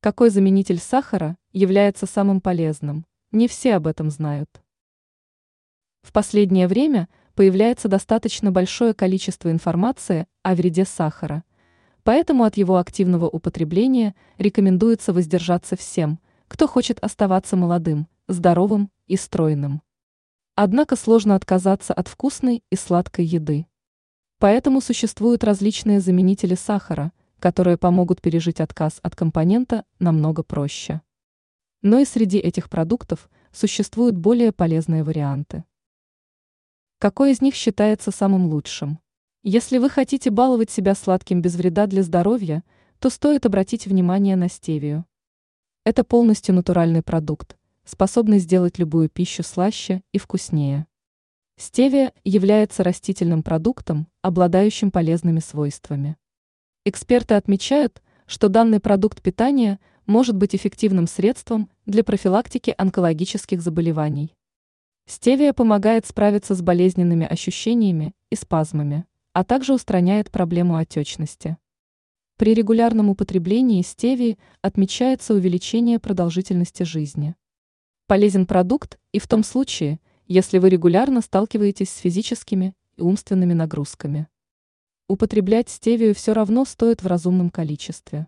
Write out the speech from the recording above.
Какой заменитель сахара является самым полезным? Не все об этом знают. В последнее время появляется достаточно большое количество информации о вреде сахара, поэтому от его активного употребления рекомендуется воздержаться всем, кто хочет оставаться молодым, здоровым и стройным. Однако сложно отказаться от вкусной и сладкой еды. Поэтому существуют различные заменители сахара, которые помогут пережить отказ от компонента намного проще. Но и среди этих продуктов существуют более полезные варианты. Какой из них считается самым лучшим? Если вы хотите баловать себя сладким без вреда для здоровья, то стоит обратить внимание на стевию. Это полностью натуральный продукт, способный сделать любую пищу слаще и вкуснее. Стевия является растительным продуктом, обладающим полезными свойствами. Эксперты отмечают, что данный продукт питания может быть эффективным средством для профилактики онкологических заболеваний. Стевия помогает справиться с болезненными ощущениями и спазмами, а также устраняет проблему отечности. При регулярном употреблении стевии отмечается увеличение продолжительности жизни. Полезен продукт и в том случае, если вы регулярно сталкиваетесь с физическими и умственными нагрузками. Употреблять стевию все равно стоит в разумном количестве.